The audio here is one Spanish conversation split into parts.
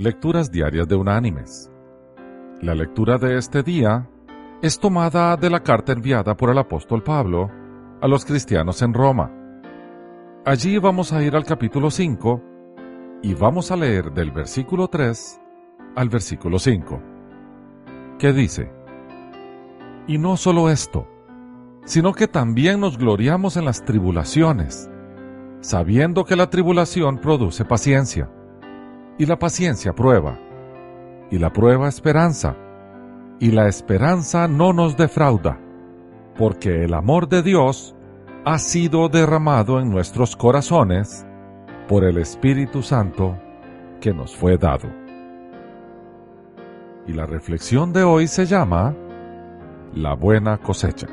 Lecturas Diarias de Unánimes. La lectura de este día es tomada de la carta enviada por el apóstol Pablo a los cristianos en Roma. Allí vamos a ir al capítulo 5 y vamos a leer del versículo 3 al versículo 5, que dice, Y no solo esto, sino que también nos gloriamos en las tribulaciones, sabiendo que la tribulación produce paciencia y la paciencia prueba, y la prueba esperanza, y la esperanza no nos defrauda, porque el amor de Dios ha sido derramado en nuestros corazones por el Espíritu Santo que nos fue dado. Y la reflexión de hoy se llama La buena cosecha.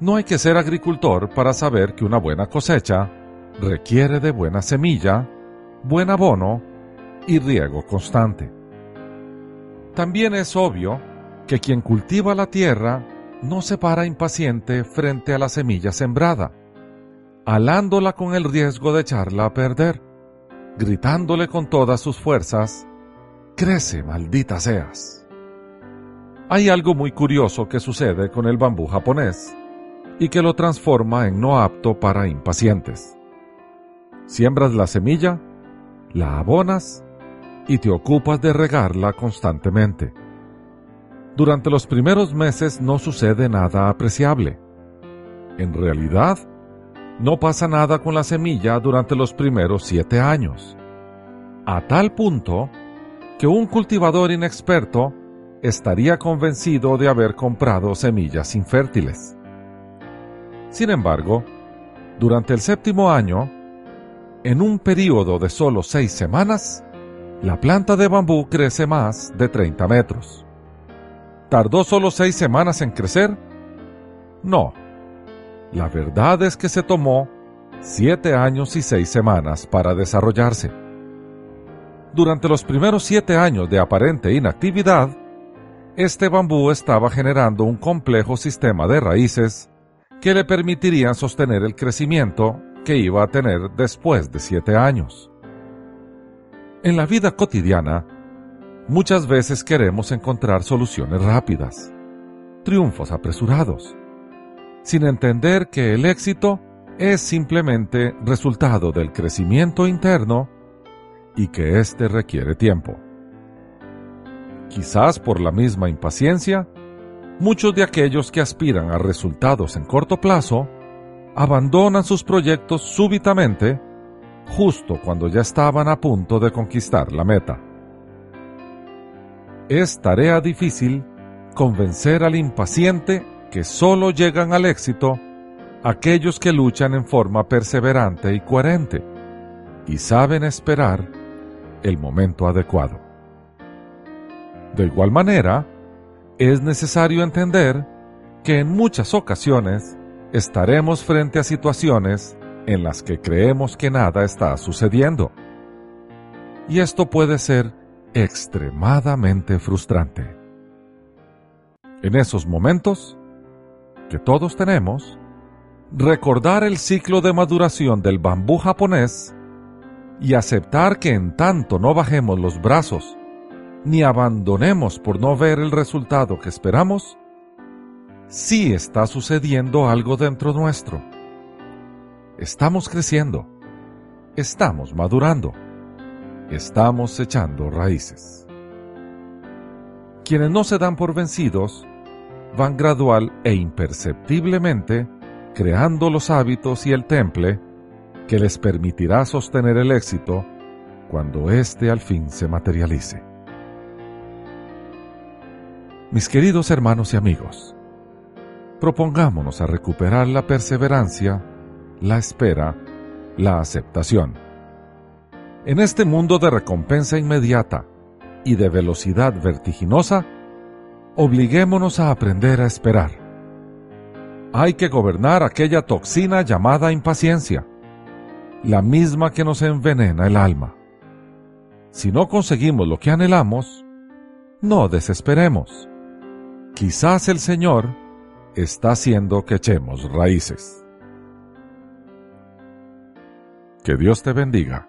No hay que ser agricultor para saber que una buena cosecha requiere de buena semilla, buen abono y riego constante. También es obvio que quien cultiva la tierra no se para impaciente frente a la semilla sembrada, alándola con el riesgo de echarla a perder, gritándole con todas sus fuerzas, Crece, maldita seas. Hay algo muy curioso que sucede con el bambú japonés y que lo transforma en no apto para impacientes. Siembras la semilla la abonas y te ocupas de regarla constantemente. Durante los primeros meses no sucede nada apreciable. En realidad, no pasa nada con la semilla durante los primeros siete años. A tal punto que un cultivador inexperto estaría convencido de haber comprado semillas infértiles. Sin embargo, durante el séptimo año, en un periodo de solo seis semanas, la planta de bambú crece más de 30 metros. ¿Tardó solo seis semanas en crecer? No. La verdad es que se tomó siete años y seis semanas para desarrollarse. Durante los primeros siete años de aparente inactividad, este bambú estaba generando un complejo sistema de raíces que le permitirían sostener el crecimiento que iba a tener después de siete años. En la vida cotidiana, muchas veces queremos encontrar soluciones rápidas, triunfos apresurados, sin entender que el éxito es simplemente resultado del crecimiento interno y que éste requiere tiempo. Quizás por la misma impaciencia, muchos de aquellos que aspiran a resultados en corto plazo abandonan sus proyectos súbitamente justo cuando ya estaban a punto de conquistar la meta. Es tarea difícil convencer al impaciente que solo llegan al éxito aquellos que luchan en forma perseverante y coherente y saben esperar el momento adecuado. De igual manera, es necesario entender que en muchas ocasiones estaremos frente a situaciones en las que creemos que nada está sucediendo. Y esto puede ser extremadamente frustrante. En esos momentos, que todos tenemos, recordar el ciclo de maduración del bambú japonés y aceptar que en tanto no bajemos los brazos ni abandonemos por no ver el resultado que esperamos, sí está sucediendo algo dentro nuestro. Estamos creciendo, estamos madurando, estamos echando raíces. Quienes no se dan por vencidos van gradual e imperceptiblemente creando los hábitos y el temple que les permitirá sostener el éxito cuando éste al fin se materialice. Mis queridos hermanos y amigos, propongámonos a recuperar la perseverancia, la espera, la aceptación. En este mundo de recompensa inmediata y de velocidad vertiginosa, obliguémonos a aprender a esperar. Hay que gobernar aquella toxina llamada impaciencia, la misma que nos envenena el alma. Si no conseguimos lo que anhelamos, no desesperemos. Quizás el Señor está haciendo que echemos raíces. Que Dios te bendiga.